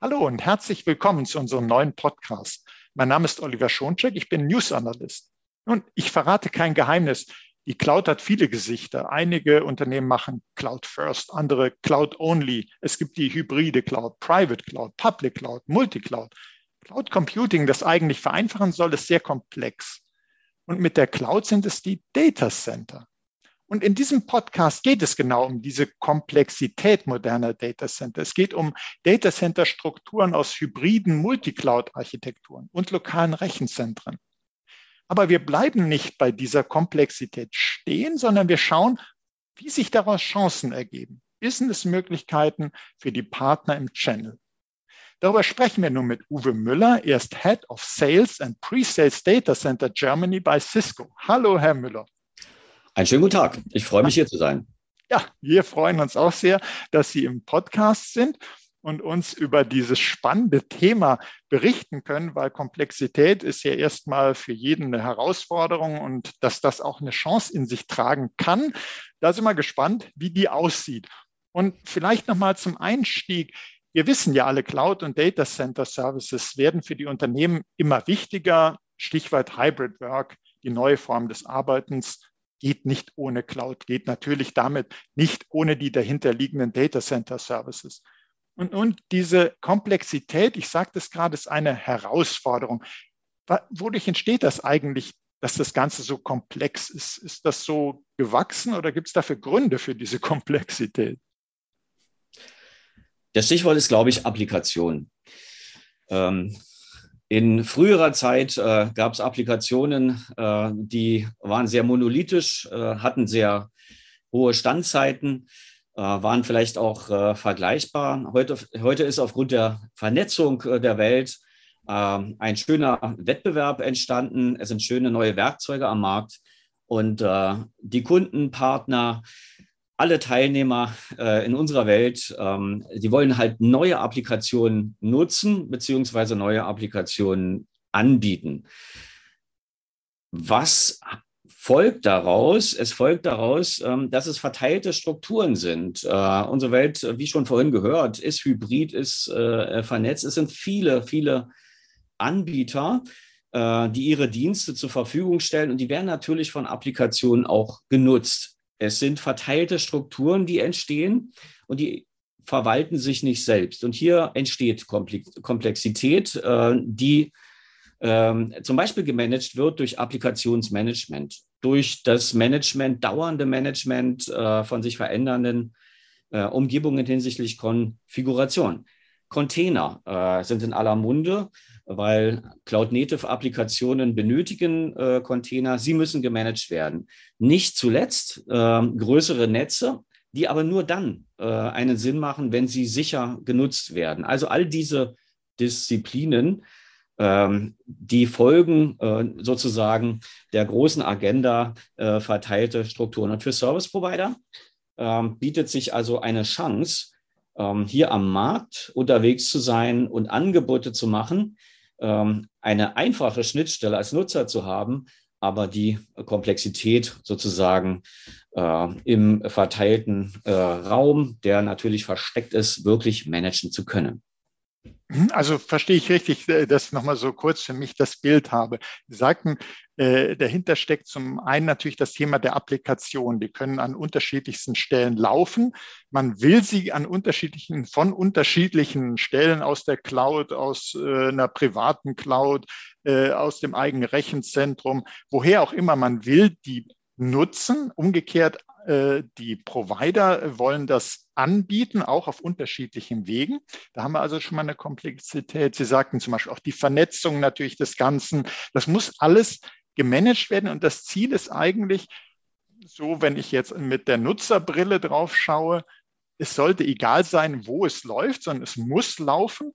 Hallo und herzlich willkommen zu unserem neuen Podcast. Mein Name ist Oliver Schoncheck, ich bin News Analyst. Und ich verrate kein Geheimnis. Die Cloud hat viele Gesichter. Einige Unternehmen machen Cloud First, andere Cloud Only. Es gibt die hybride Cloud, Private Cloud, Public Cloud, Multicloud. Cloud Computing, das eigentlich vereinfachen soll, ist sehr komplex. Und mit der Cloud sind es die Data Center. Und in diesem Podcast geht es genau um diese Komplexität moderner Data Center. Es geht um Data Center Strukturen aus hybriden Multicloud-Architekturen und lokalen Rechenzentren. Aber wir bleiben nicht bei dieser Komplexität stehen, sondern wir schauen, wie sich daraus Chancen ergeben. Businessmöglichkeiten für die Partner im Channel. Darüber sprechen wir nun mit Uwe Müller. Er ist Head of Sales and Pre-Sales Data Center Germany bei Cisco. Hallo, Herr Müller. Einen schönen guten Tag. Ich freue mich hier zu sein. Ja, wir freuen uns auch sehr, dass Sie im Podcast sind und uns über dieses spannende Thema berichten können, weil Komplexität ist ja erstmal für jeden eine Herausforderung und dass das auch eine Chance in sich tragen kann. Da sind wir gespannt, wie die aussieht. Und vielleicht nochmal zum Einstieg. Wir wissen ja alle, Cloud und Data Center Services werden für die Unternehmen immer wichtiger. Stichwort Hybrid Work, die neue Form des Arbeitens geht nicht ohne Cloud, geht natürlich damit nicht ohne die dahinterliegenden Data Center Services. Und, und diese Komplexität, ich sagte es gerade, ist eine Herausforderung. Wodurch entsteht das eigentlich, dass das Ganze so komplex ist? Ist das so gewachsen oder gibt es dafür Gründe für diese Komplexität? Das Stichwort ist, glaube ich, Applikation. Ähm, in früherer Zeit äh, gab es Applikationen, äh, die waren sehr monolithisch, äh, hatten sehr hohe Standzeiten, äh, waren vielleicht auch äh, vergleichbar. Heute, heute ist aufgrund der Vernetzung äh, der Welt ein schöner Wettbewerb entstanden. Es sind schöne neue Werkzeuge am Markt und die Kundenpartner alle Teilnehmer äh, in unserer Welt, ähm, die wollen halt neue Applikationen nutzen, beziehungsweise neue Applikationen anbieten. Was folgt daraus? Es folgt daraus, ähm, dass es verteilte Strukturen sind. Äh, unsere Welt, wie schon vorhin gehört, ist hybrid, ist äh, vernetzt. Es sind viele, viele Anbieter, äh, die ihre Dienste zur Verfügung stellen und die werden natürlich von Applikationen auch genutzt. Es sind verteilte Strukturen, die entstehen und die verwalten sich nicht selbst. Und hier entsteht Komplexität, äh, die ähm, zum Beispiel gemanagt wird durch Applikationsmanagement, durch das Management, dauernde Management äh, von sich verändernden äh, Umgebungen hinsichtlich Konfiguration. Container sind in aller Munde, weil Cloud-Native-Applikationen benötigen äh, Container. Sie müssen gemanagt werden. Nicht zuletzt äh, größere Netze, die aber nur dann äh, einen Sinn machen, wenn sie sicher genutzt werden. Also all diese Disziplinen, ähm, die folgen äh, sozusagen der großen Agenda äh, verteilte Strukturen. Und für Service Provider ähm, bietet sich also eine Chance, ähm, hier am Markt unterwegs zu sein und Angebote zu machen, eine einfache Schnittstelle als Nutzer zu haben, aber die Komplexität sozusagen äh, im verteilten äh, Raum, der natürlich versteckt ist, wirklich managen zu können. Mhm, also verstehe ich richtig, äh, dass nochmal so kurz für mich das Bild habe. Sie sagten, äh, dahinter steckt zum einen natürlich das Thema der Applikation. Die können an unterschiedlichsten Stellen laufen. Man will sie an unterschiedlichen, von unterschiedlichen Stellen aus der Cloud, aus äh, einer privaten Cloud, äh, aus dem eigenen Rechenzentrum, woher auch immer man will, die nutzen. Umgekehrt die Provider wollen das anbieten, auch auf unterschiedlichen Wegen. Da haben wir also schon mal eine Komplexität. Sie sagten zum Beispiel auch die Vernetzung natürlich des Ganzen. Das muss alles gemanagt werden und das Ziel ist eigentlich, so wenn ich jetzt mit der Nutzerbrille drauf schaue, es sollte egal sein, wo es läuft, sondern es muss laufen.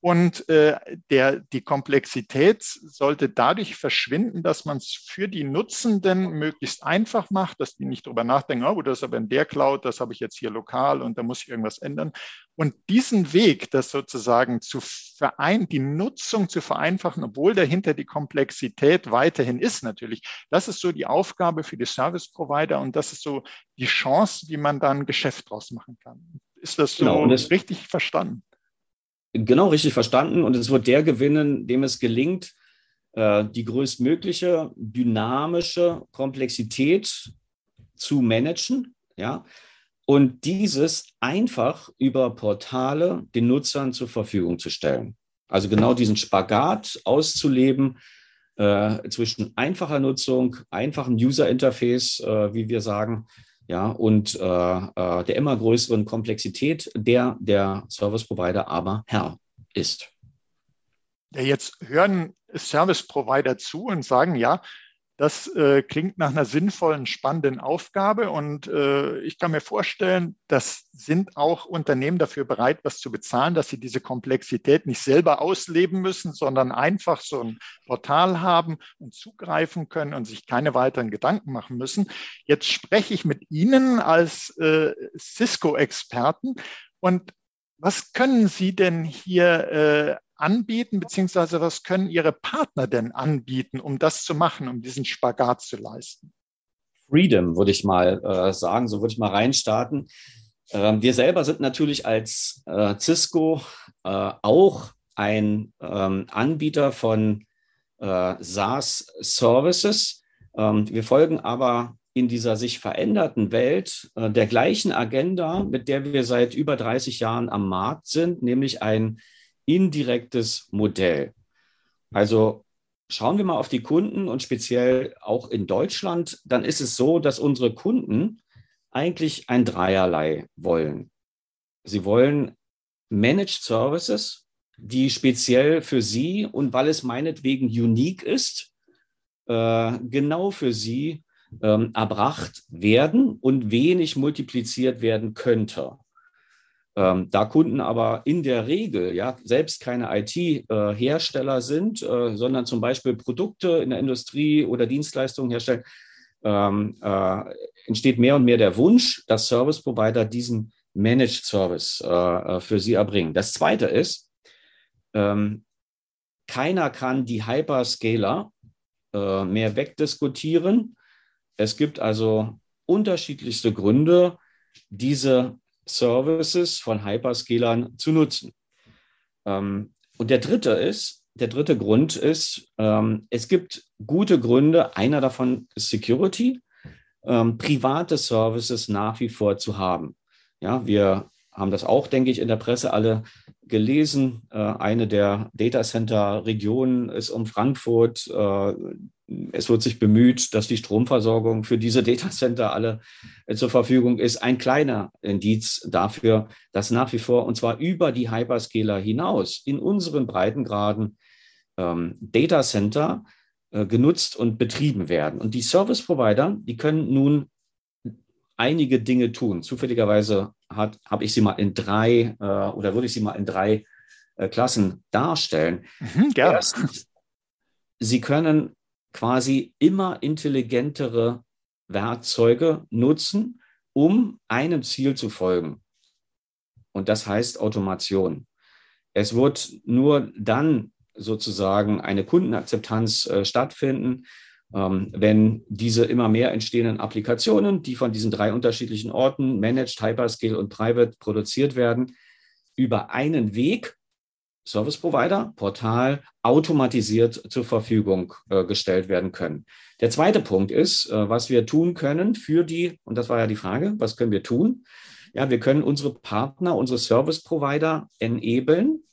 Und äh, der, die Komplexität sollte dadurch verschwinden, dass man es für die Nutzenden möglichst einfach macht, dass die nicht drüber nachdenken, oh, das ist aber in der Cloud, das habe ich jetzt hier lokal und da muss ich irgendwas ändern. Und diesen Weg, das sozusagen zu vereinen, die Nutzung zu vereinfachen, obwohl dahinter die Komplexität weiterhin ist natürlich, das ist so die Aufgabe für die Service Provider und das ist so die Chance, wie man dann Geschäft draus machen kann. Ist das so genau, richtig verstanden? Genau richtig verstanden. Und es wird der gewinnen, dem es gelingt, äh, die größtmögliche dynamische Komplexität zu managen, ja, und dieses einfach über Portale den Nutzern zur Verfügung zu stellen. Also genau diesen Spagat auszuleben äh, zwischen einfacher Nutzung, einfachem User Interface, äh, wie wir sagen, ja, und äh, äh, der immer größeren Komplexität, der der Service Provider aber Herr ist. Ja, jetzt hören Service Provider zu und sagen, ja, das äh, klingt nach einer sinnvollen, spannenden Aufgabe und äh, ich kann mir vorstellen, das sind auch Unternehmen dafür bereit, was zu bezahlen, dass sie diese Komplexität nicht selber ausleben müssen, sondern einfach so ein Portal haben und zugreifen können und sich keine weiteren Gedanken machen müssen. Jetzt spreche ich mit Ihnen als äh, Cisco-Experten und was können Sie denn hier äh, anbieten, beziehungsweise was können Ihre Partner denn anbieten, um das zu machen, um diesen Spagat zu leisten? Freedom, würde ich mal äh, sagen, so würde ich mal reinstarten. Ähm, wir selber sind natürlich als äh, Cisco äh, auch ein ähm, Anbieter von äh, SaaS-Services. Ähm, wir folgen aber in dieser sich veränderten Welt äh, der gleichen Agenda, mit der wir seit über 30 Jahren am Markt sind, nämlich ein indirektes Modell. Also schauen wir mal auf die Kunden und speziell auch in Deutschland, dann ist es so, dass unsere Kunden eigentlich ein Dreierlei wollen. Sie wollen Managed Services, die speziell für Sie und weil es meinetwegen unique ist, äh, genau für Sie ähm, erbracht werden und wenig multipliziert werden könnte. Ähm, da Kunden aber in der Regel ja selbst keine IT-Hersteller sind, äh, sondern zum Beispiel Produkte in der Industrie oder Dienstleistungen herstellen, ähm, äh, entsteht mehr und mehr der Wunsch, dass Service Provider diesen Managed Service äh, äh für sie erbringen. Das zweite ist, ähm, keiner kann die Hyperscaler äh, mehr wegdiskutieren. Es gibt also unterschiedlichste Gründe, diese Services von Hyperscalern zu nutzen. Ähm, und der dritte ist, der dritte Grund ist, ähm, es gibt gute Gründe. Einer davon ist Security, ähm, private Services nach wie vor zu haben. Ja, wir haben das auch, denke ich, in der Presse alle gelesen. Äh, eine der Datacenter-Regionen ist um Frankfurt. Äh, es wird sich bemüht, dass die Stromversorgung für diese Datacenter alle äh, zur Verfügung ist. Ein kleiner Indiz dafür, dass nach wie vor, und zwar über die Hyperscaler hinaus, in unseren Breitengraden ähm, Datacenter äh, genutzt und betrieben werden. Und die Service Provider, die können nun einige Dinge tun. Zufälligerweise habe ich sie mal in drei äh, oder würde ich sie mal in drei äh, Klassen darstellen. Mhm, Erstens, sie können quasi immer intelligentere Werkzeuge nutzen, um einem Ziel zu folgen. Und das heißt Automation. Es wird nur dann sozusagen eine Kundenakzeptanz äh, stattfinden, ähm, wenn diese immer mehr entstehenden Applikationen, die von diesen drei unterschiedlichen Orten, Managed, Hyperscale und Private, produziert werden, über einen Weg, Service Provider, Portal, automatisiert zur Verfügung äh, gestellt werden können. Der zweite Punkt ist, äh, was wir tun können für die, und das war ja die Frage, was können wir tun? Ja, wir können unsere Partner, unsere Service Provider enablen,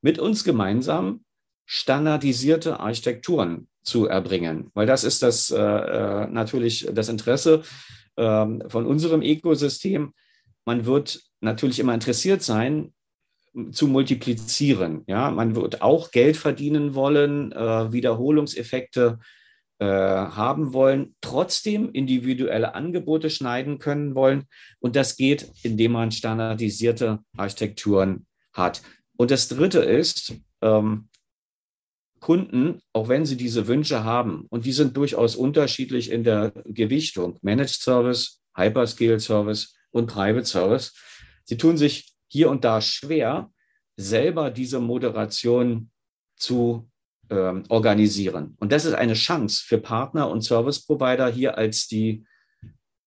mit uns gemeinsam standardisierte Architekturen zu erbringen, weil das ist das äh, äh, natürlich das Interesse äh, von unserem Ökosystem. Man wird natürlich immer interessiert sein, zu multiplizieren. Ja, man wird auch Geld verdienen wollen, äh, Wiederholungseffekte äh, haben wollen, trotzdem individuelle Angebote schneiden können wollen. Und das geht, indem man standardisierte Architekturen hat. Und das Dritte ist, ähm, Kunden, auch wenn sie diese Wünsche haben, und die sind durchaus unterschiedlich in der Gewichtung, Managed Service, Hyperscale Service und Private Service, sie tun sich hier und da schwer, selber diese Moderation zu ähm, organisieren. Und das ist eine Chance für Partner und Service Provider hier als die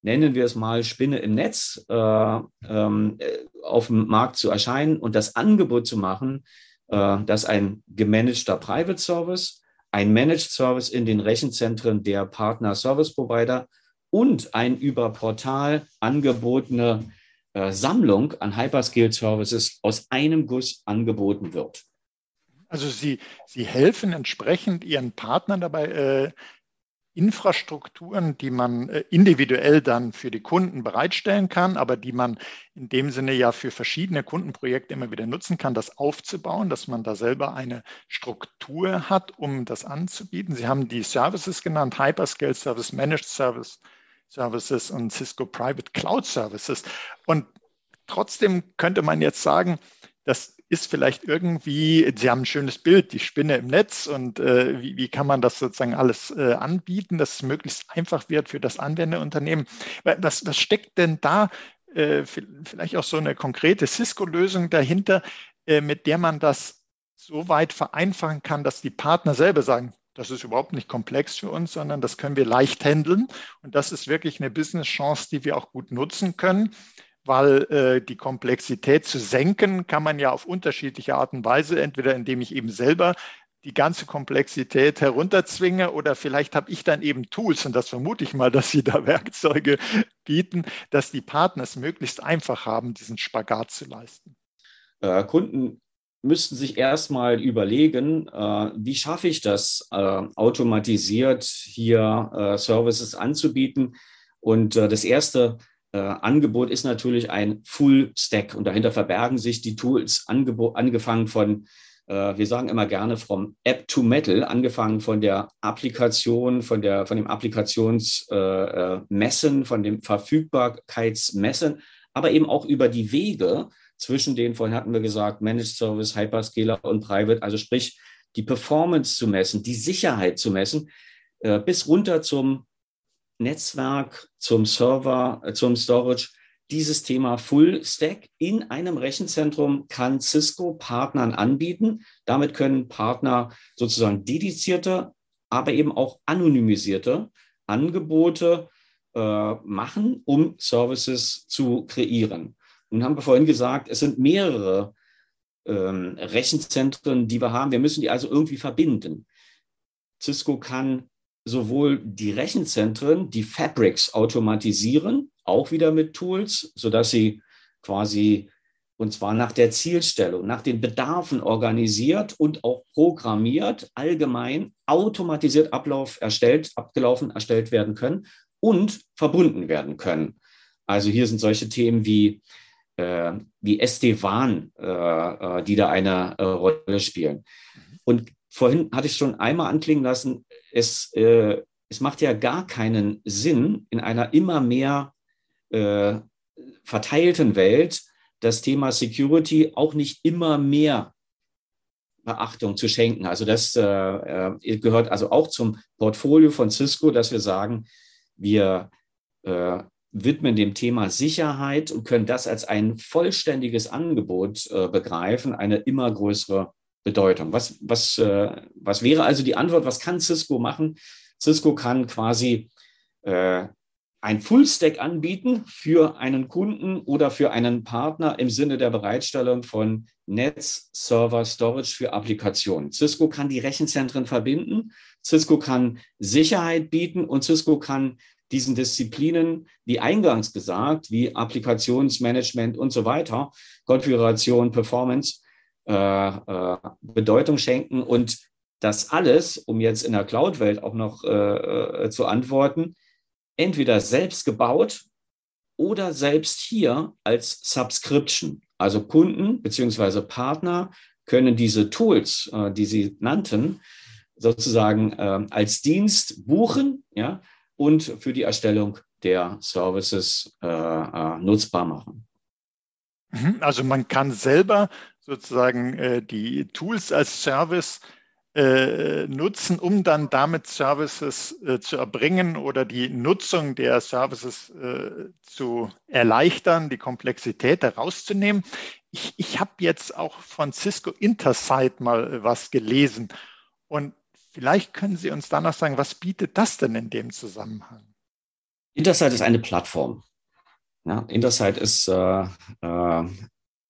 nennen wir es mal Spinne im Netz, äh, ähm, äh, auf dem Markt zu erscheinen und das Angebot zu machen, äh, dass ein gemanagter Private Service, ein Managed Service in den Rechenzentren der Partner Service Provider und ein über Portal angebotene äh, Sammlung an Hyperscale Services aus einem Guss angeboten wird. Also Sie, Sie helfen entsprechend Ihren Partnern dabei, äh, Infrastrukturen, die man äh, individuell dann für die Kunden bereitstellen kann, aber die man in dem Sinne ja für verschiedene Kundenprojekte immer wieder nutzen kann, das aufzubauen, dass man da selber eine Struktur hat, um das anzubieten. Sie haben die Services genannt, Hyperscale Service, Managed Service, Services und Cisco Private Cloud Services. Und trotzdem könnte man jetzt sagen, das ist vielleicht irgendwie, Sie haben ein schönes Bild, die Spinne im Netz und äh, wie, wie, kann man das sozusagen alles äh, anbieten, dass es möglichst einfach wird für das Anwenderunternehmen. Was, was steckt denn da äh, vielleicht auch so eine konkrete Cisco-Lösung dahinter, äh, mit der man das so weit vereinfachen kann, dass die Partner selber sagen, das ist überhaupt nicht komplex für uns, sondern das können wir leicht handeln. Und das ist wirklich eine Business-Chance, die wir auch gut nutzen können weil äh, die Komplexität zu senken kann man ja auf unterschiedliche Art und Weise, entweder indem ich eben selber die ganze Komplexität herunterzwinge oder vielleicht habe ich dann eben Tools und das vermute ich mal, dass sie da Werkzeuge bieten, dass die Partner es möglichst einfach haben, diesen Spagat zu leisten. Äh, Kunden müssten sich erstmal überlegen, äh, wie schaffe ich das, äh, automatisiert hier äh, Services anzubieten. Und äh, das erste äh, Angebot ist natürlich ein Full Stack und dahinter verbergen sich die Tools, angefangen von, äh, wir sagen immer gerne vom App to Metal, angefangen von der Applikation, von, der, von dem Applikationsmessen, von dem Verfügbarkeitsmessen, aber eben auch über die Wege zwischen den, vorhin hatten wir gesagt, Managed Service, Hyperscaler und Private, also sprich die Performance zu messen, die Sicherheit zu messen, bis runter zum Netzwerk, zum Server, äh, zum Storage. Dieses Thema Full Stack in einem Rechenzentrum kann Cisco Partnern anbieten. Damit können Partner sozusagen dedizierte, aber eben auch anonymisierte Angebote äh, machen, um Services zu kreieren. Nun haben wir vorhin gesagt, es sind mehrere ähm, Rechenzentren, die wir haben. Wir müssen die also irgendwie verbinden. Cisco kann sowohl die Rechenzentren, die Fabrics automatisieren, auch wieder mit Tools, sodass sie quasi und zwar nach der Zielstellung, nach den Bedarfen organisiert und auch programmiert, allgemein automatisiert Ablauf erstellt, abgelaufen erstellt werden können und verbunden werden können. Also hier sind solche Themen wie, äh, wie SD-WAN, äh, äh, die da eine Rolle spielen. Und vorhin hatte ich schon einmal anklingen lassen, es, es macht ja gar keinen Sinn, in einer immer mehr verteilten Welt das Thema Security auch nicht immer mehr Beachtung zu schenken. Also das äh gehört also auch zum Portfolio von Cisco, dass wir sagen, wir äh, widmen dem Thema Sicherheit und können das als ein vollständiges Angebot äh, begreifen, eine immer größere Bedeutung. Was, was, äh, was wäre also die Antwort? Was kann Cisco machen? Cisco kann quasi äh, ein Full-Stack anbieten für einen Kunden oder für einen Partner im Sinne der Bereitstellung von Netz, Server, Storage für Applikationen. Cisco kann die Rechenzentren verbinden, Cisco kann Sicherheit bieten und Cisco kann diesen Disziplinen, wie eingangs gesagt, wie Applikationsmanagement und so weiter, Konfiguration, Performance, äh, äh, Bedeutung schenken und das alles, um jetzt in der Cloud-Welt auch noch äh, äh, zu antworten, entweder selbst gebaut oder selbst hier als Subscription. Also Kunden beziehungsweise Partner können diese Tools, äh, die Sie nannten, sozusagen äh, als Dienst buchen ja, und für die Erstellung der Services nutzbar machen. Mhm, also man kann selber sozusagen äh, die Tools als Service äh, nutzen, um dann damit Services äh, zu erbringen oder die Nutzung der Services äh, zu erleichtern, die Komplexität herauszunehmen. Ich, ich habe jetzt auch von Cisco Intersight mal äh, was gelesen und vielleicht können Sie uns dann noch sagen, was bietet das denn in dem Zusammenhang? Intersight ist eine Plattform. Ja, Intersight ist, äh, äh,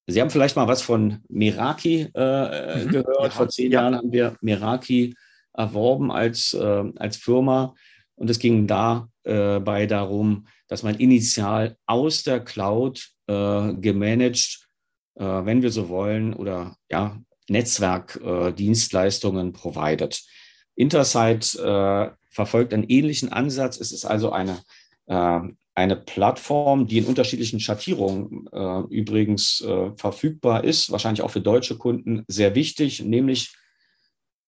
Sie haben vielleicht mal was von Meraki äh, mhm, gehört. Ja, Vor zehn ja. Jahren haben wir Meraki erworben als, äh, als Firma. Und es ging dabei darum, dass man initial aus der Cloud äh, gemanagt, äh, wenn wir so wollen, oder ja, Netzwerkdienstleistungen provided. Intersight äh, verfolgt einen ähnlichen Ansatz. Es ist also eine, äh, eine Plattform, die in unterschiedlichen Schattierungen äh, übrigens äh, verfügbar ist, wahrscheinlich auch für deutsche Kunden sehr wichtig, nämlich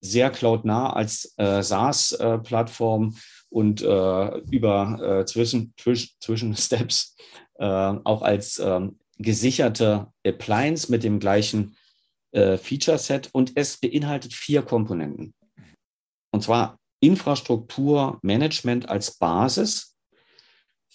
sehr cloudnah als äh, SaaS-Plattform und äh, über zwischen, zwischen Steps auch als ähm, gesicherte Appliance mit dem gleichen Feature-Set und es beinhaltet vier Komponenten. Und zwar Infrastrukturmanagement als Basis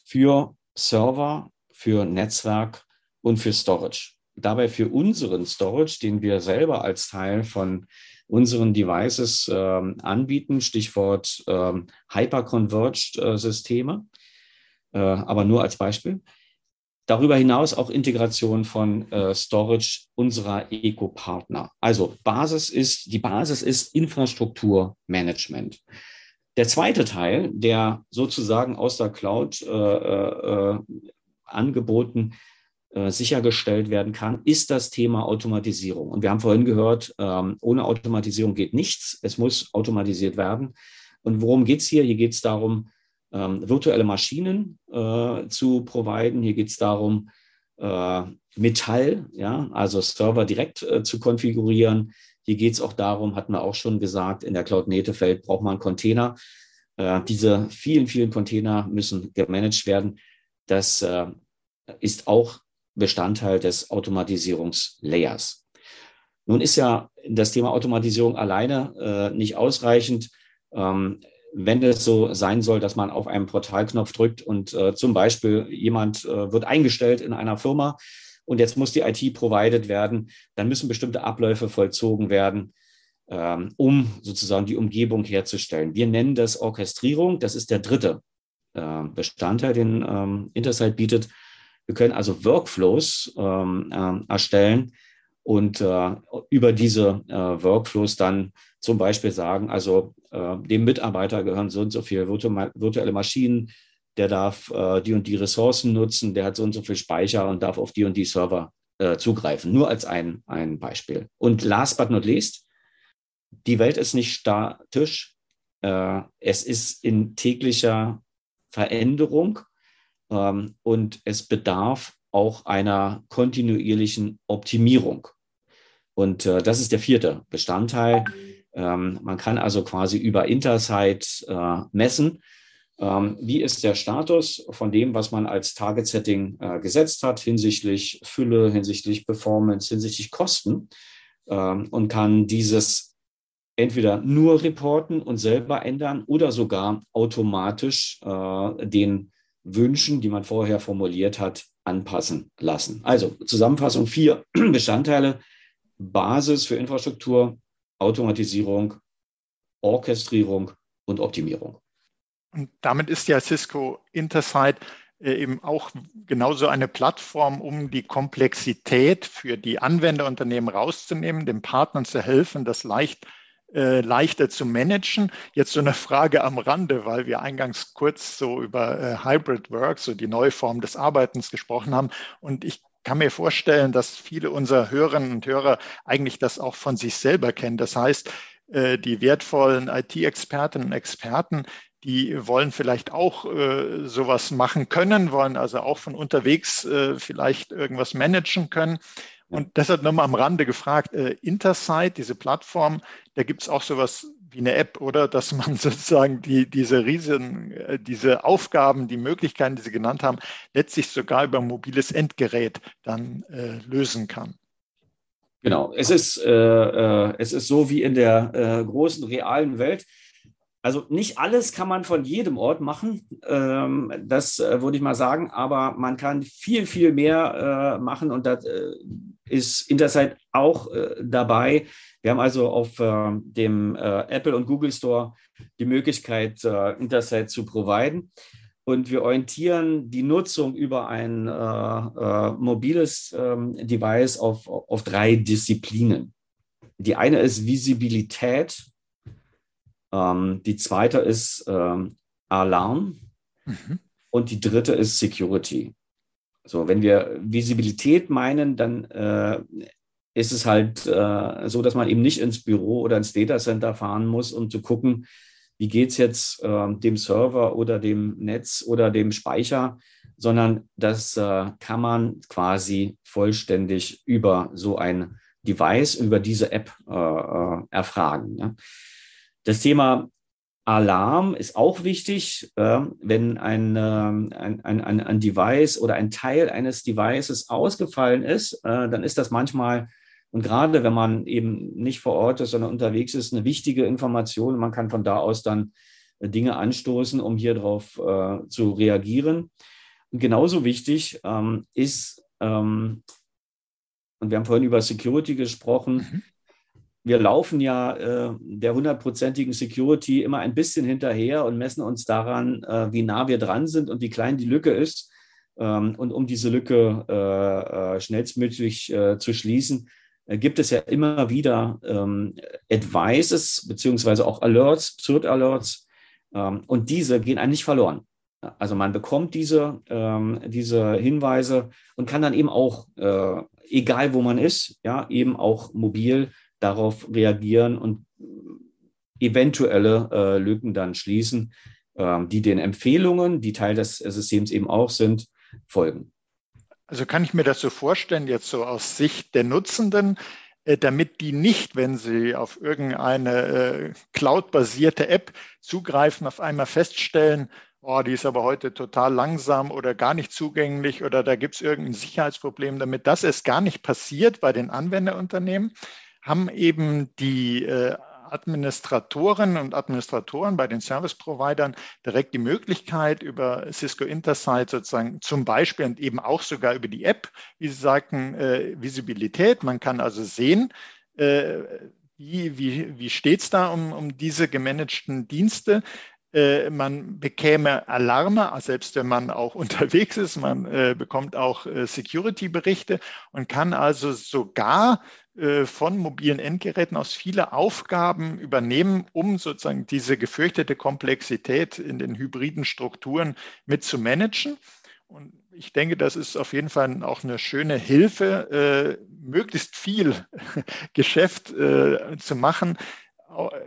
für Server, für Netzwerk und für Storage. Dabei für unseren Storage, den wir selber als Teil von unseren Devices äh, anbieten, Stichwort äh, Hyper-Converged-Systeme, äh, aber nur als Beispiel. Darüber hinaus auch Integration von äh, Storage unserer Eco-Partner. Also Basis ist, die Basis ist Infrastrukturmanagement. Der zweite Teil, der sozusagen aus der Cloud äh, äh, angeboten äh, sichergestellt werden kann, ist das Thema Automatisierung. Und wir haben vorhin gehört, ähm, ohne Automatisierung geht nichts. Es muss automatisiert werden. Und worum geht es hier? Hier geht es darum, ähm, virtuelle Maschinen äh, zu providen. Hier geht es darum, äh, Metall, ja, also Server direkt äh, zu konfigurieren. Hier geht es auch darum, hatten wir auch schon gesagt, in der Cloud-Native-Welt braucht man Container. Äh, diese vielen, vielen Container müssen gemanagt werden. Das äh, ist auch Bestandteil des Automatisierungslayers. Nun ist ja das Thema Automatisierung alleine äh, nicht ausreichend. Ähm, wenn es so sein soll, dass man auf einen Portalknopf drückt und äh, zum Beispiel jemand äh, wird eingestellt in einer Firma und jetzt muss die IT provided werden, dann müssen bestimmte Abläufe vollzogen werden, ähm, um sozusagen die Umgebung herzustellen. Wir nennen das Orchestrierung. Das ist der dritte äh, Bestandteil, den ähm, Intersight bietet. Wir können also Workflows ähm, äh, erstellen und äh, über diese äh, Workflows dann zum Beispiel sagen, also äh, dem Mitarbeiter gehören so und so viele virtuelle Maschinen, der darf äh, die und die Ressourcen nutzen, der hat so und so viel Speicher und darf auf die und die Server äh, zugreifen. Nur als ein, ein Beispiel. Und last but not least, die Welt ist nicht statisch. Äh, es ist in täglicher Veränderung ähm, und es bedarf auch einer kontinuierlichen Optimierung. Und äh, das ist der vierte Bestandteil. Ähm, man kann also quasi über Intersight äh, messen, ähm, wie ist der Status von dem, was man als Target-Setting äh, gesetzt hat, hinsichtlich Fülle, hinsichtlich Performance, hinsichtlich Kosten ähm, und kann dieses entweder nur reporten und selber ändern oder sogar automatisch äh, den Wünschen, die man vorher formuliert hat, anpassen lassen. Also Zusammenfassung, vier Bestandteile. Basis für Infrastruktur, Automatisierung, Orchestrierung und Optimierung. Und damit ist ja Cisco Intersight äh, eben auch genauso eine Plattform, um die Komplexität für die Anwenderunternehmen rauszunehmen, den Partnern zu helfen, das leicht äh, leichter zu managen. Jetzt so eine Frage am Rande, weil wir eingangs kurz so über äh, Hybrid Work, so die neue Form des Arbeitens gesprochen haben. Und ich kann mir vorstellen, dass viele unserer Hörerinnen und Hörer eigentlich das auch von sich selber kennen. Das heißt, äh, die wertvollen IT-Expertinnen und Experten, die wollen vielleicht auch äh, sowas machen können, wollen also auch von unterwegs äh, vielleicht irgendwas managen können. Und deshalb nochmal am Rande gefragt, äh, Intersight, diese Plattform, da gibt es auch sowas wie eine App, oder? Dass man sozusagen die, diese riesen, äh, diese Aufgaben, die Möglichkeiten, die Sie genannt haben, letztlich sogar über ein mobiles Endgerät dann äh, lösen kann. Genau, es ist, äh, äh, es ist so wie in der äh, großen realen Welt. Also nicht alles kann man von jedem Ort machen, ähm, das würde ich mal sagen, aber man kann viel, viel mehr machen und da äh, ist Intersight auch äh, dabei. Wir haben also auf äh, dem äh, Apple und Google Store die Möglichkeit, Intersight zu providen. und wir orientieren die Nutzung über ein äh, äh, mobiles ähm, Device auf, auf drei Disziplinen. Die eine ist Visibilität, ähm, die zweite ist ähm, Alarm mhm. und die dritte ist Security. So, wenn wir Visibilität meinen, dann äh, ist es halt äh, so, dass man eben nicht ins Büro oder ins Datacenter fahren muss, um zu gucken, wie geht es jetzt äh, dem Server oder dem Netz oder dem Speicher, sondern das äh, kann man quasi vollständig über so ein Device, über diese App äh, äh erfragen. Ja. Das Thema Alarm ist auch wichtig, äh, wenn ein, ähm, ein, ein, ein, Device oder ein Teil eines Devices ausgefallen ist, äh, dann ist das manchmal und gerade wenn man eben nicht vor Ort ist, sondern unterwegs ist, eine wichtige Information. Man kann von da aus dann äh, Dinge anstoßen, um hier drauf äh, zu reagieren. Und genauso wichtig ähm, ist, ähm, und wir haben vorhin über Security gesprochen, mhm. Wir laufen ja äh, der hundertprozentigen Security immer ein bisschen hinterher und messen uns daran, äh, wie nah wir dran sind und wie klein die Lücke ist. Ähm, und um diese Lücke äh, äh, schnellstmöglich zu schließen, äh, gibt es ja immer wieder ähm, Advices beziehungsweise auch Alerts, Absurd-Alerts ähm, und diese gehen eigentlich verloren. Also man bekommt diese, ähm, diese Hinweise und kann dann eben auch, äh, egal wo man ist, ja, eben auch mobil darauf reagieren und eventuelle äh, Lücken dann schließen, äh, die den Empfehlungen, die Teil des Systems eben auch sind, folgen. Also kann ich mir das so vorstellen, jetzt so aus Sicht der Nutzenden, äh, damit die nicht, wenn sie auf irgendeine äh, cloud-basierte App zugreifen, auf einmal feststellen, oh, die ist aber heute total langsam oder gar nicht zugänglich oder da gibt es irgendein Sicherheitsproblem. Damit das es gar nicht passiert bei den Anwenderunternehmen, haben eben die äh, Administratorinnen und Administratoren bei den Service-Providern direkt die Möglichkeit, über Cisco Intersight sozusagen zum Beispiel und eben auch sogar über die App, wie Sie sagten, äh, Visibilität. Man kann also sehen, äh, wie, wie, wie steht es da um, um diese gemanagten Dienste? Äh, man bekäme Alarme, selbst wenn man auch unterwegs ist. Man äh, bekommt auch äh, Security-Berichte und kann also sogar äh, von mobilen Endgeräten aus viele Aufgaben übernehmen, um sozusagen diese gefürchtete Komplexität in den hybriden Strukturen mit zu managen. Und ich denke, das ist auf jeden Fall auch eine schöne Hilfe, äh, möglichst viel Geschäft zu machen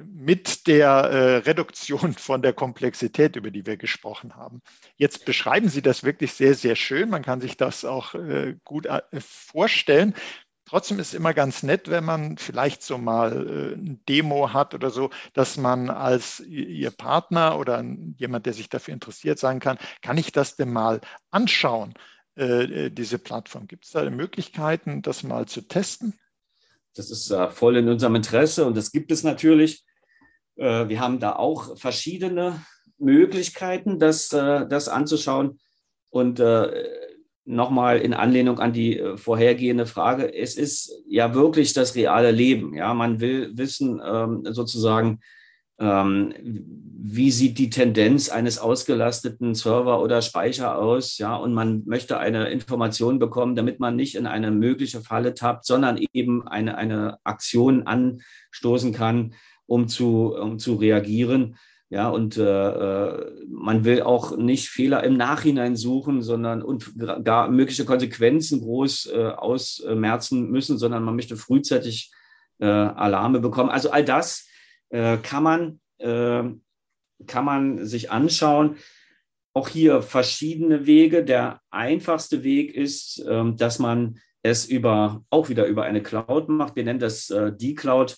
mit der äh, Reduktion von der Komplexität, über die wir gesprochen haben. Jetzt beschreiben Sie das wirklich sehr, sehr schön. Man kann sich das auch äh, gut äh, vorstellen. Trotzdem ist es immer ganz nett, wenn man vielleicht so mal äh, ein Demo hat oder so, dass man als Ihr Partner oder jemand, der sich dafür interessiert, sagen kann, kann ich das denn mal anschauen, äh, diese Plattform? Gibt es da Möglichkeiten, das mal zu testen? Das ist äh, voll in unserem Interesse und das gibt es natürlich. wir haben da auch verschiedene Möglichkeiten, das, das anzuschauen. Und nochmal in Anlehnung an die äh, vorhergehende Frage, es ist ja wirklich das reale Leben. Ja, man will wissen, ähm, sozusagen, wie sieht die Tendenz eines ausgelasteten Server oder Speicher aus? Ja, und man möchte eine Information bekommen, damit man nicht in eine mögliche Falle tappt, sondern eben eine, eine Aktion anstoßen kann, um zu, um zu reagieren. Ja, und äh, äh, man will auch nicht Fehler im Nachhinein suchen, sondern und gar mögliche Konsequenzen groß äh, ausmerzen müssen, sondern man möchte frühzeitig äh, Alarme bekommen. Also all das äh, kann man äh, kann man sich anschauen. Auch hier verschiedene Wege. Der einfachste Weg ist, ähm, dass man es über auch wieder über eine Cloud macht. Wir nennen das äh, die Cloud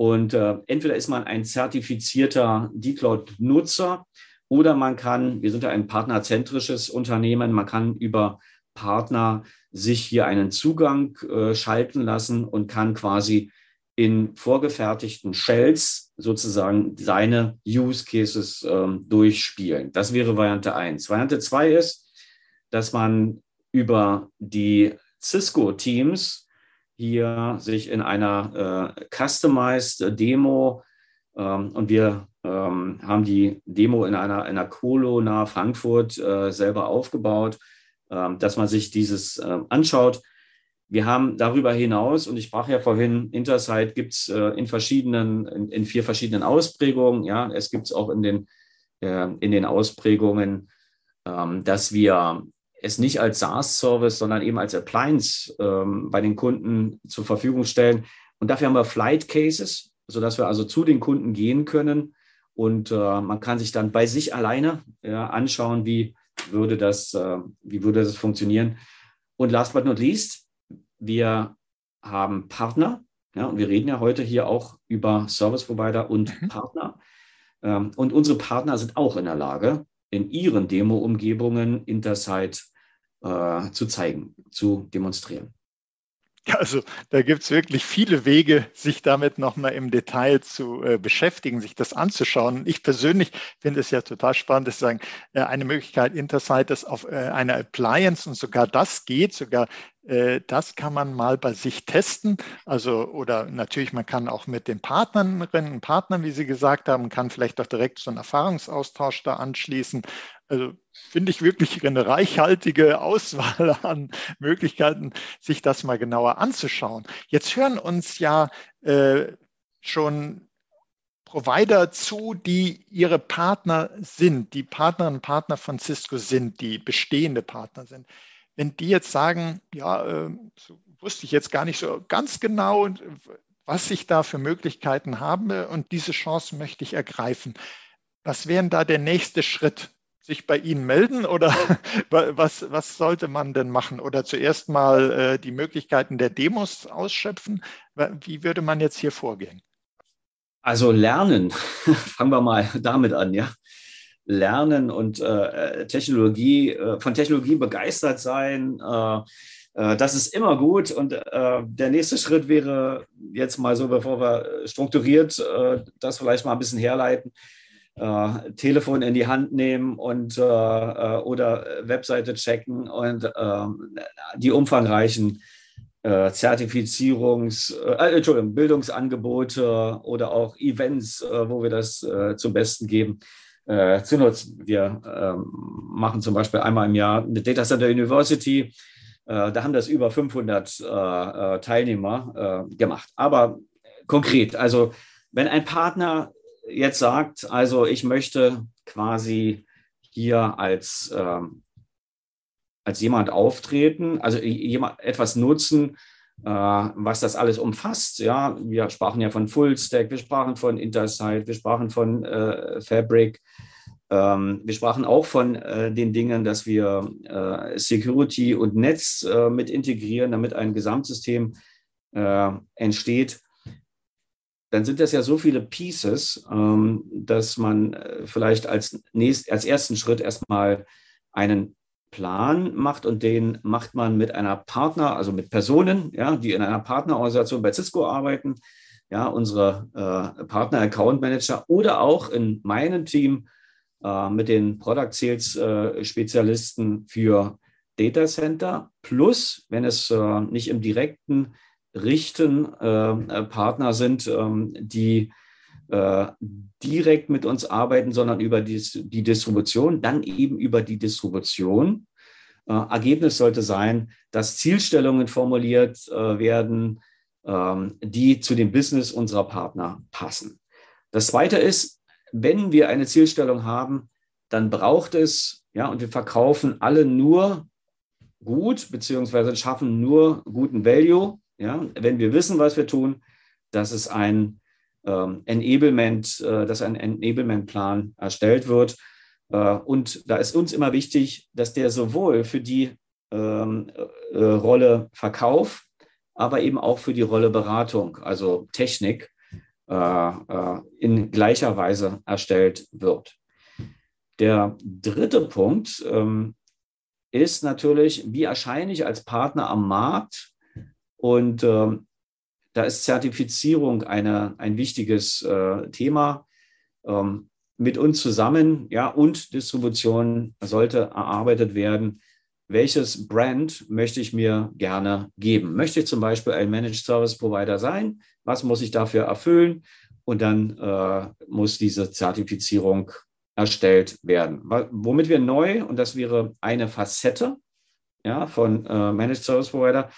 und äh, entweder ist man ein zertifizierter D-Cloud-Nutzer oder man kann, wir sind ja ein partnerzentrisches Unternehmen, man kann über Partner sich hier einen Zugang äh, schalten lassen und kann quasi in vorgefertigten Shells sozusagen seine Use Cases ähm, durchspielen. Das wäre Variante 1. Variante 2 ist, dass man über die Cisco-Teams hier sich in einer äh, customized Demo Ähm, und wir ähm, haben die Demo in einer, einer Colo nahe Frankfurt äh, selber aufgebaut, ähm, dass man sich dieses äh, anschaut. Wir haben darüber hinaus, und ich sprach ja vorhin, Intersight gibt es äh, in verschiedenen, in, in, vier verschiedenen Ausprägungen. Ja, es gibt es auch in den, äh, in den Ausprägungen, ähm, dass wir es nicht als SaaS-Service, sondern eben als Appliance ähm, bei den Kunden zur Verfügung stellen. Und dafür haben wir Flight Cases, sodass wir also zu den Kunden gehen können und äh, man kann sich dann bei sich alleine anschauen, wie würde das, wie würde das funktionieren. Und last but not least, wir haben Partner. Ja, und wir reden ja heute hier auch über Service Provider und mhm. Partner. Ähm, und unsere Partner sind auch in der Lage, in ihren Demo-Umgebungen Intersight äh, zu zeigen, zu demonstrieren. Also da gibt es wirklich viele Wege, sich damit nochmal im Detail zu äh, beschäftigen, sich das anzuschauen. Ich persönlich finde es ja total spannend, dass sagen, äh, eine Möglichkeit Intersight ist auf äh, einer Appliance und sogar das geht, sogar das kann man mal bei sich testen. Also, oder natürlich, man kann auch mit den Partnerinnen und Partnern, wie Sie gesagt haben, kann vielleicht auch direkt so einen Erfahrungsaustausch da anschließen. Also finde ich wirklich eine reichhaltige Auswahl an Möglichkeiten, sich das mal genauer anzuschauen. Jetzt hören uns ja äh, schon Provider zu, die ihre Partner sind, die Partnerinnen und Partner von Cisco sind, die bestehende Partner sind wenn die jetzt sagen, ja, äh, so wusste ich jetzt gar nicht so ganz genau, was ich da für Möglichkeiten habe und diese Chance möchte ich ergreifen. Was wäre da der nächste Schritt? Sich bei Ihnen melden oder was, was sollte man denn machen? Oder zuerst mal äh, die Möglichkeiten der Demos ausschöpfen? Wie würde man jetzt hier vorgehen? Also lernen, fangen wir mal damit an, ja. Lernen und äh, Technologie, äh, von Technologie begeistert sein. Äh, äh, das ist immer gut. Und äh, der nächste Schritt wäre jetzt mal so, bevor wir strukturiert äh, das vielleicht mal ein bisschen herleiten, Telefon in die Hand nehmen und oder Webseite checken und ähm, die umfangreichen Zertifizierungs, Entschuldigung, Bildungsangebote oder auch Events, wo wir das zum Besten geben, äh, zu nutzen. Wir ähm, machen zum Beispiel einmal im Jahr eine Data Center University. Äh, da haben das über 500 äh, äh, Teilnehmer äh, gemacht. Aber konkret, also wenn ein Partner jetzt sagt, also ich möchte quasi hier als, ähm, als jemand auftreten, also jemand, etwas nutzen, was das alles umfasst. Ja, wir sprachen ja von Fullstack, wir sprachen von Intersight, wir sprachen von äh, Fabric. Ähm, wir sprachen auch von äh, den Dingen, dass wir äh, Security und Netz äh, mit integrieren, damit ein Gesamtsystem äh, entsteht. Dann sind das ja so viele Pieces, ähm, dass man vielleicht als, nächst, als ersten Schritt erstmal einen Plan macht und den macht man mit einer Partner, also mit Personen, ja, die in einer Partnerorganisation bei Cisco arbeiten, ja, unsere äh, Partner Account Manager oder auch in meinem Team äh, mit den Product Sales äh, Spezialisten für Data Center. Plus, wenn es äh, nicht im direkten Richten äh, Partner sind, ähm, die äh, direkt mit uns arbeiten, sondern über die, die Distribution, dann eben über die Distribution. Äh, Ergebnis sollte sein, dass Zielstellungen formuliert äh, werden, ähm, die zu dem Business unserer Partner passen. Das Zweite ist, wenn wir eine Zielstellung haben, dann braucht es, ja, und wir verkaufen alle nur gut, beziehungsweise schaffen nur guten Value, ja, wenn wir wissen, was wir tun, dass es ein ähm, Enablement, äh, dass ein Enablement-Plan erstellt wird. Äh, und da ist uns immer wichtig, dass der sowohl für die ähm, äh, Rolle Verkauf, aber eben auch für die Rolle Beratung, also Technik, äh, äh, in gleicher Weise erstellt wird. Der dritte Punkt ähm, ist natürlich, wie erscheine ich als Partner am Markt? Und ähm, da ist Zertifizierung eine, ein wichtiges äh, Thema. Ähm, mit uns zusammen, ja, und Distribution sollte erarbeitet werden. Welches Brand möchte ich mir gerne geben? Möchte ich zum Beispiel ein Managed Service Provider sein? Was muss ich dafür erfüllen? und dann äh, muss diese Zertifizierung erstellt werden. Womit wir neu, und das wäre eine Facette ja, von äh, Managed Service Provider,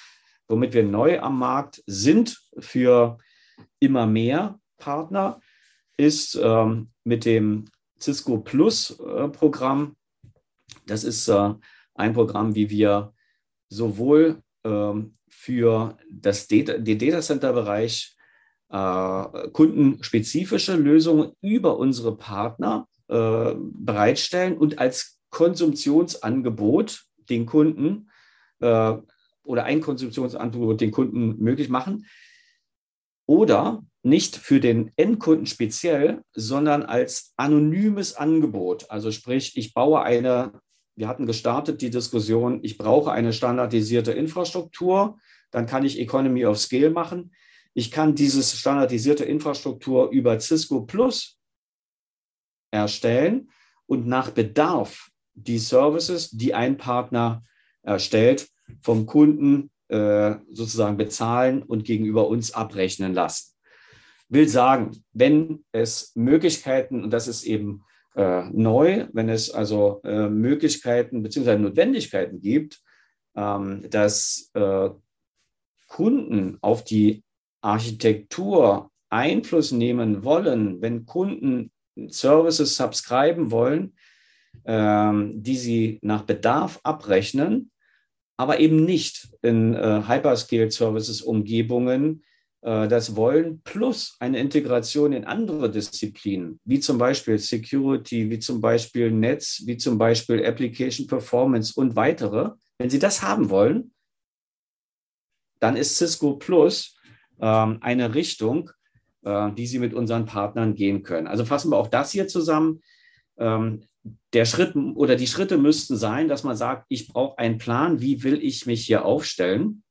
womit wir neu am Markt sind für immer mehr Partner, ist ähm, mit dem Cisco Plus äh, Programm. Das ist äh, ein Programm, wie wir sowohl ähm, für das Data, den Datacenter-Bereich äh, kundenspezifische Lösungen über unsere Partner äh, bereitstellen und als Konsumptionsangebot den Kunden äh, oder ein Konsumptionsangebot den Kunden möglich machen. Oder nicht für den Endkunden speziell, sondern als anonymes Angebot. Also sprich, ich baue eine, wir hatten gestartet die Diskussion, ich brauche eine standardisierte Infrastruktur, dann kann ich Economy of Scale machen. Ich kann diese standardisierte Infrastruktur über Cisco Plus erstellen und nach Bedarf die Services, die ein Partner erstellt, vom Kunden äh, sozusagen bezahlen und gegenüber uns abrechnen lassen. Will sagen, wenn es Möglichkeiten, und das ist eben äh, neu, wenn es also äh, Möglichkeiten bzw. Notwendigkeiten gibt, ähm, dass äh, Kunden auf die Architektur Einfluss nehmen wollen, wenn Kunden Services subscriben wollen, ähm, die sie nach Bedarf abrechnen, aber eben nicht in äh, Hyperscale-Services-Umgebungen äh, das wollen, plus eine Integration in andere Disziplinen, wie zum Beispiel Security, wie zum Beispiel Netz, wie zum Beispiel Application Performance und weitere. Wenn Sie das haben wollen, dann ist Cisco Plus ähm, eine Richtung, äh, die Sie mit unseren Partnern gehen können. Also fassen wir auch das hier zusammen. Ähm, der Schritt oder die Schritte müssten sein, dass man sagt, ich brauche einen Plan, wie will ich mich hier aufstellen?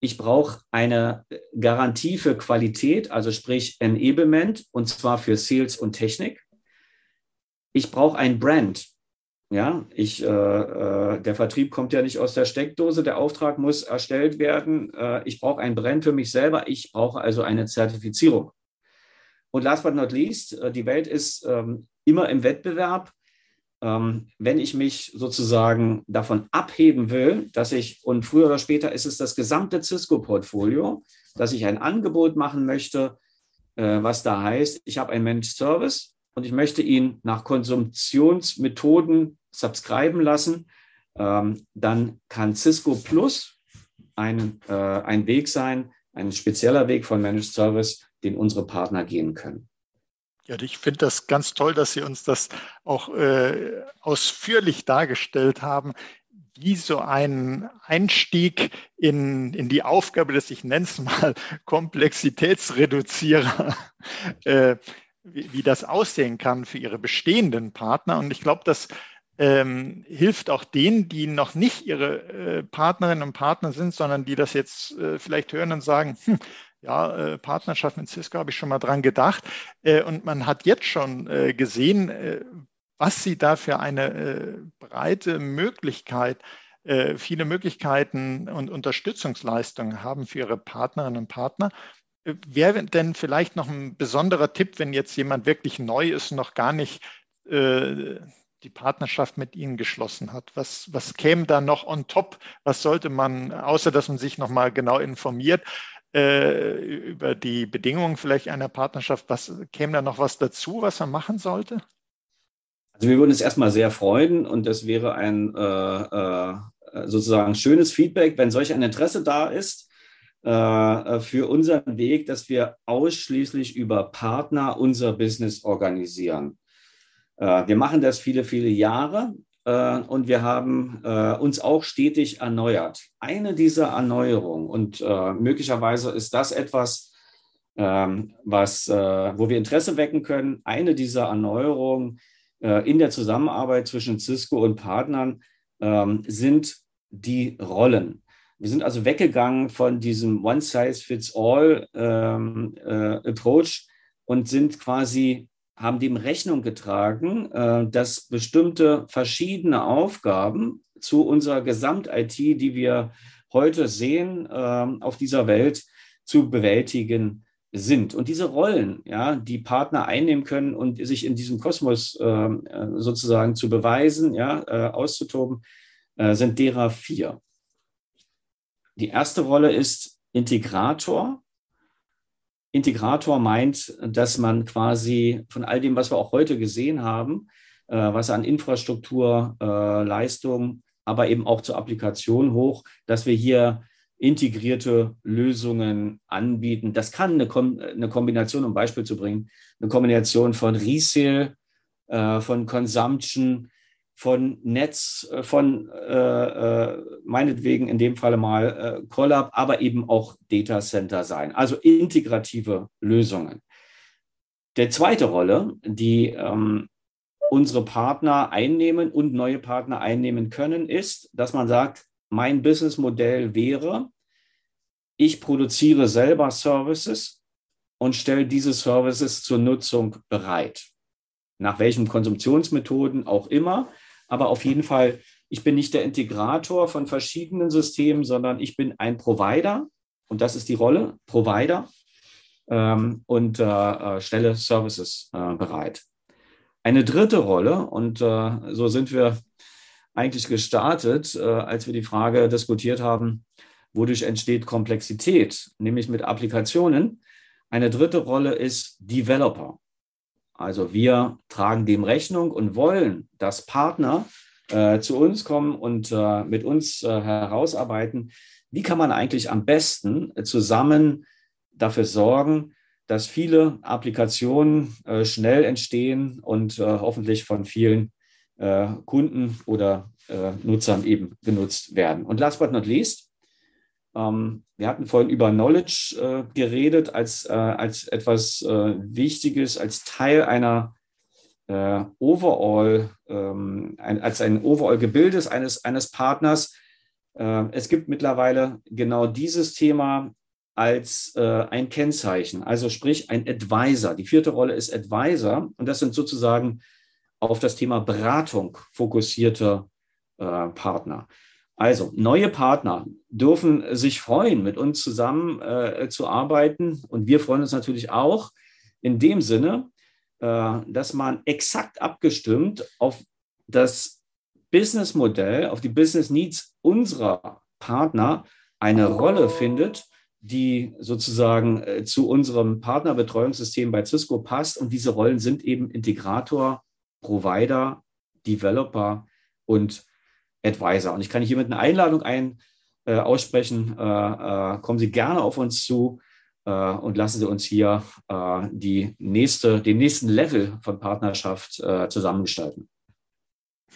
Ich brauche eine Garantie für Qualität, also sprich Enablement, und zwar für Sales und Technik. Ich brauche ein Brand. Ja, ich, äh, äh, der Vertrieb kommt ja nicht aus der Steckdose, der Auftrag muss erstellt werden. Äh, ich brauche ein Brand für mich selber. Ich brauche also eine Zertifizierung. Und last but not least, äh, die Welt ist ähm, immer im Wettbewerb. Ähm, wenn ich mich sozusagen davon abheben will, dass ich, und früher oder später ist es das gesamte Cisco-Portfolio, dass ich ein Angebot machen möchte, äh, was da heißt, ich habe einen Managed Service, und ich möchte ihn nach Konsumptionsmethoden subscriben lassen, ähm, dann kann Cisco Plus ein, äh, ein Weg sein, ein spezieller Weg von Managed Service, den unsere Partner gehen können. Ja, ich finde das ganz toll, dass Sie uns das auch äh, ausführlich dargestellt haben, wie so ein Einstieg in, in die Aufgabe des, ich nenne es mal, Komplexitätsreduzierer äh, wie, wie das aussehen kann für ihre bestehenden Partner. Und ich glaube, das ähm, hilft auch denen, die noch nicht ihre äh, Partnerinnen und Partner sind, sondern die das jetzt äh, vielleicht hören und sagen, hm, ja, äh, Partnerschaft mit Cisco habe ich schon mal dran gedacht. Äh, und man hat jetzt schon äh, gesehen, äh, was sie da für eine breite Möglichkeit viele Möglichkeiten und Unterstützungsleistungen haben für ihre Partnerinnen und Partner. Wäre denn vielleicht noch ein besonderer Tipp, wenn jetzt jemand wirklich neu ist noch gar nicht äh, die Partnerschaft mit Ihnen geschlossen hat? Was, was käme da noch on top? Was sollte man, außer dass man sich nochmal genau informiert, äh, über die Bedingungen vielleicht einer Partnerschaft, was käme da noch was dazu, was man machen sollte? Also wir würden es erstmal sehr freuen und das wäre ein äh, äh sozusagen schönes Feedback, wenn solch ein Interesse da ist äh, für unseren Weg, dass wir ausschließlich über Partner unser Business organisieren. Äh, wir machen das viele, viele Jahre äh, und wir haben uns auch stetig erneuert. Eine dieser Erneuerungen und möglicherweise ist das etwas, ähm, was, wo wir Interesse wecken können. Eine dieser Erneuerungen in der Zusammenarbeit zwischen Cisco und Partnern ähm, sind die Rollen. Wir sind also weggegangen von diesem One-Size-Fits-All-Approach ähm, äh, und sind quasi, haben dem Rechnung getragen, äh, dass bestimmte verschiedene Aufgaben zu unserer Gesamt-IT, die wir heute sehen äh, auf dieser Welt, zu bewältigen sind. Und diese Rollen, ja, die Partner einnehmen können und sich in diesem Kosmos äh, sozusagen zu beweisen, ja, äh, auszutoben, äh, sind derer vier. Die erste Rolle ist Integrator. Integrator meint, dass man quasi von all dem, was wir auch heute gesehen haben, äh, was an Infrastruktur, äh, Leistung, aber eben auch zur Applikation hoch, dass wir hier integrierte Lösungen anbieten. Das kann eine, Kom eine Kombination, um Beispiel zu bringen, eine Kombination von Resale, äh, von Consumption, von Netz, äh, von äh, äh, meinetwegen in dem Falle mal äh, Collab, aber eben auch Data Center sein. Also integrative Lösungen. Der zweite Rolle, die ähm, unsere Partner einnehmen und neue Partner einnehmen können, ist, dass man sagt, mein Businessmodell wäre, ich produziere selber Services und stelle diese Services zur Nutzung bereit. Nach welchen Konsumptionsmethoden auch immer. Aber auf jeden Fall, ich bin nicht der Integrator von verschiedenen Systemen, sondern ich bin ein Provider. Und das ist die Rolle, Provider. Ähm, und äh, äh stelle Services äh, bereit. Eine dritte Rolle, und äh, so sind wir eigentlich gestartet, äh, als wir die Frage diskutiert haben, wodurch entsteht Komplexität, nämlich mit Applikationen. Eine dritte Rolle ist Developer. Also wir tragen dem Rechnung und wollen, dass Partner äh, zu uns kommen und äh, mit uns äh, herausarbeiten, wie kann man eigentlich am besten zusammen dafür sorgen, dass viele Applikationen äh, schnell entstehen und äh, hoffentlich von vielen äh, Kunden oder Nutzern eben genutzt werden. Und last but not least, wir hatten vorhin über Knowledge äh, geredet als, äh, als etwas Wichtiges, als Teil einer Overall, ähm, ein, als ein Overall-Gebildes eines, eines Partners. es gibt mittlerweile genau dieses Thema als äh, ein Kennzeichen, also sprich ein Advisor. Die vierte Rolle ist Advisor und das sind sozusagen auf das Thema Beratung fokussierte äh, Partner. Also neue Partner dürfen sich freuen, mit uns zusammen äh, zu arbeiten und wir freuen uns natürlich auch in dem Sinne, äh, dass man exakt abgestimmt auf das Businessmodell, auf die Business Needs unserer Partner eine Rolle findet, die sozusagen äh, zu unserem Partnerbetreuungssystem bei Cisco passt. Und diese Rollen sind eben Integrator, Provider, Developer und Advisor. Und ich kann hiermit eine Einladung ein, äh, aussprechen. Äh, äh, kommen Sie gerne auf uns zu äh, und lassen Sie uns hier äh, die nächste, den nächsten Level von Partnerschaft zusammengestalten.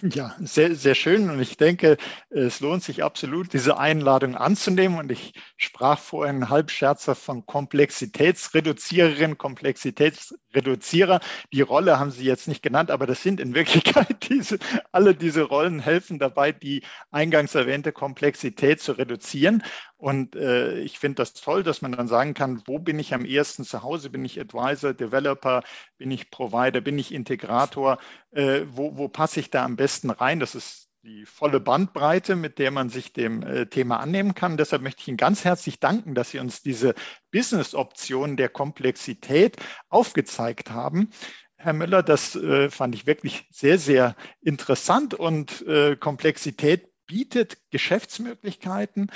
Ja, sehr, sehr schön. Und ich denke, es lohnt sich absolut, diese Einladung anzunehmen. Und ich sprach vorhin halb scherzhaft von Komplexitätsreduziererin, Komplexitätsreduzierer. Die Rolle haben Sie jetzt nicht genannt, aber das sind in Wirklichkeit diese, alle diese Rollen helfen dabei, die eingangs erwähnte Komplexität zu reduzieren. Und äh, ich finde das toll, dass man dann sagen kann, wo bin ich am ehesten zu Hause? Bin ich Advisor, Developer, bin ich Provider, bin ich Integrator? Äh, wo, wo passe ich da am besten rein? Das ist die volle Bandbreite, mit der man sich dem äh, Thema annehmen kann. Deshalb möchte ich Ihnen ganz herzlich danken, dass Sie uns diese Business-Optionen der Komplexität aufgezeigt haben. Herr Müller, das äh, fand ich wirklich sehr, sehr interessant und äh, Komplexität bietet Geschäftsmöglichkeiten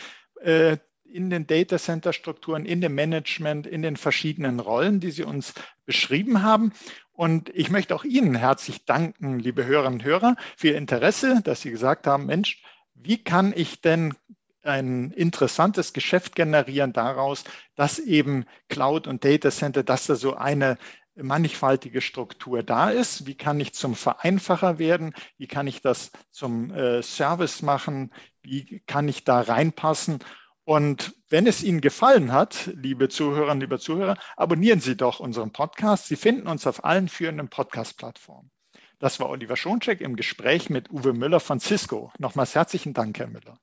in den Data Center Strukturen, in dem Management, in den verschiedenen Rollen, die Sie uns beschrieben haben. Und ich möchte auch Ihnen herzlich danken, liebe Hörerinnen und Hörer, für Ihr Interesse, dass Sie gesagt haben, Mensch, wie kann ich denn ein interessantes Geschäft generieren daraus, dass eben Cloud und Data Center, dass da so eine mannigfaltige Struktur da ist. Wie kann ich zum Vereinfacher werden? Wie kann ich das zum äh, Service machen? Wie kann ich da reinpassen? Und wenn es Ihnen gefallen hat, liebe Zuhörerinnen, liebe Zuhörer, abonnieren Sie doch unseren Podcast. Sie finden uns auf allen führenden Podcast-Plattformen. Das war Oliver Schoncheck im Gespräch mit Uwe Müller von Cisco. Nochmals herzlichen Dank, Herr Müller.